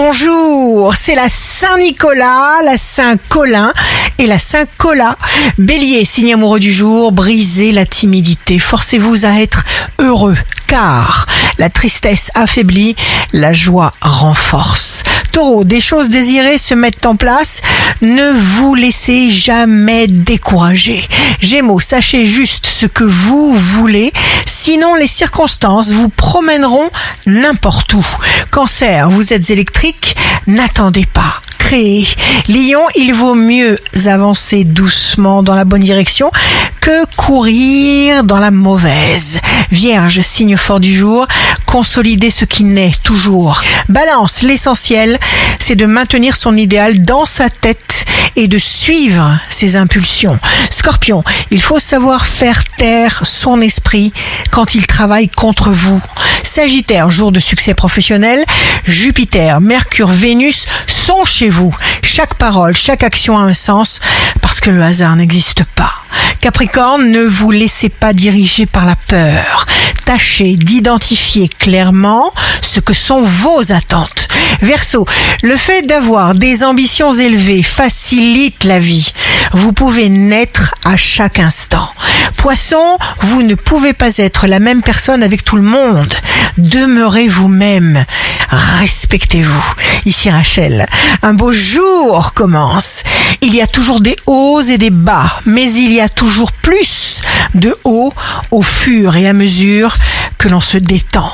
bonjour, c'est la Saint-Nicolas, la Saint-Colin et la Saint-Colas. Bélier, signe amoureux du jour, brisez la timidité, forcez-vous à être heureux, car la tristesse affaiblit, la joie renforce. Taureau, des choses désirées se mettent en place, ne vous laissez jamais décourager. Gémeaux, sachez juste ce que vous voulez, sinon les circonstances vous promèneront n'importe où. Cancer, vous êtes électrique, n'attendez pas. Créer. Lion, il vaut mieux avancer doucement dans la bonne direction que courir dans la mauvaise? Vierge, signe fort du jour, consolider ce qui naît toujours. Balance, l'essentiel, c'est de maintenir son idéal dans sa tête et de suivre ses impulsions. Scorpion, il faut savoir faire taire son esprit quand il travaille contre vous. Sagittaire, jour de succès professionnel, Jupiter, Mercure, Vénus sont chez vous. Chaque parole, chaque action a un sens parce que le hasard n'existe pas. Capricorne, ne vous laissez pas diriger par la peur. Tâchez d'identifier clairement ce que sont vos attentes. Verseau, le fait d'avoir des ambitions élevées facilite la vie. Vous pouvez naître à chaque instant. Poisson, vous ne pouvez pas être la même personne avec tout le monde. Demeurez vous-même. Respectez-vous. Ici Rachel. Un beau jour commence. Il y a toujours des hauts et des bas, mais il y a toujours plus de hauts au fur et à mesure que l'on se détend.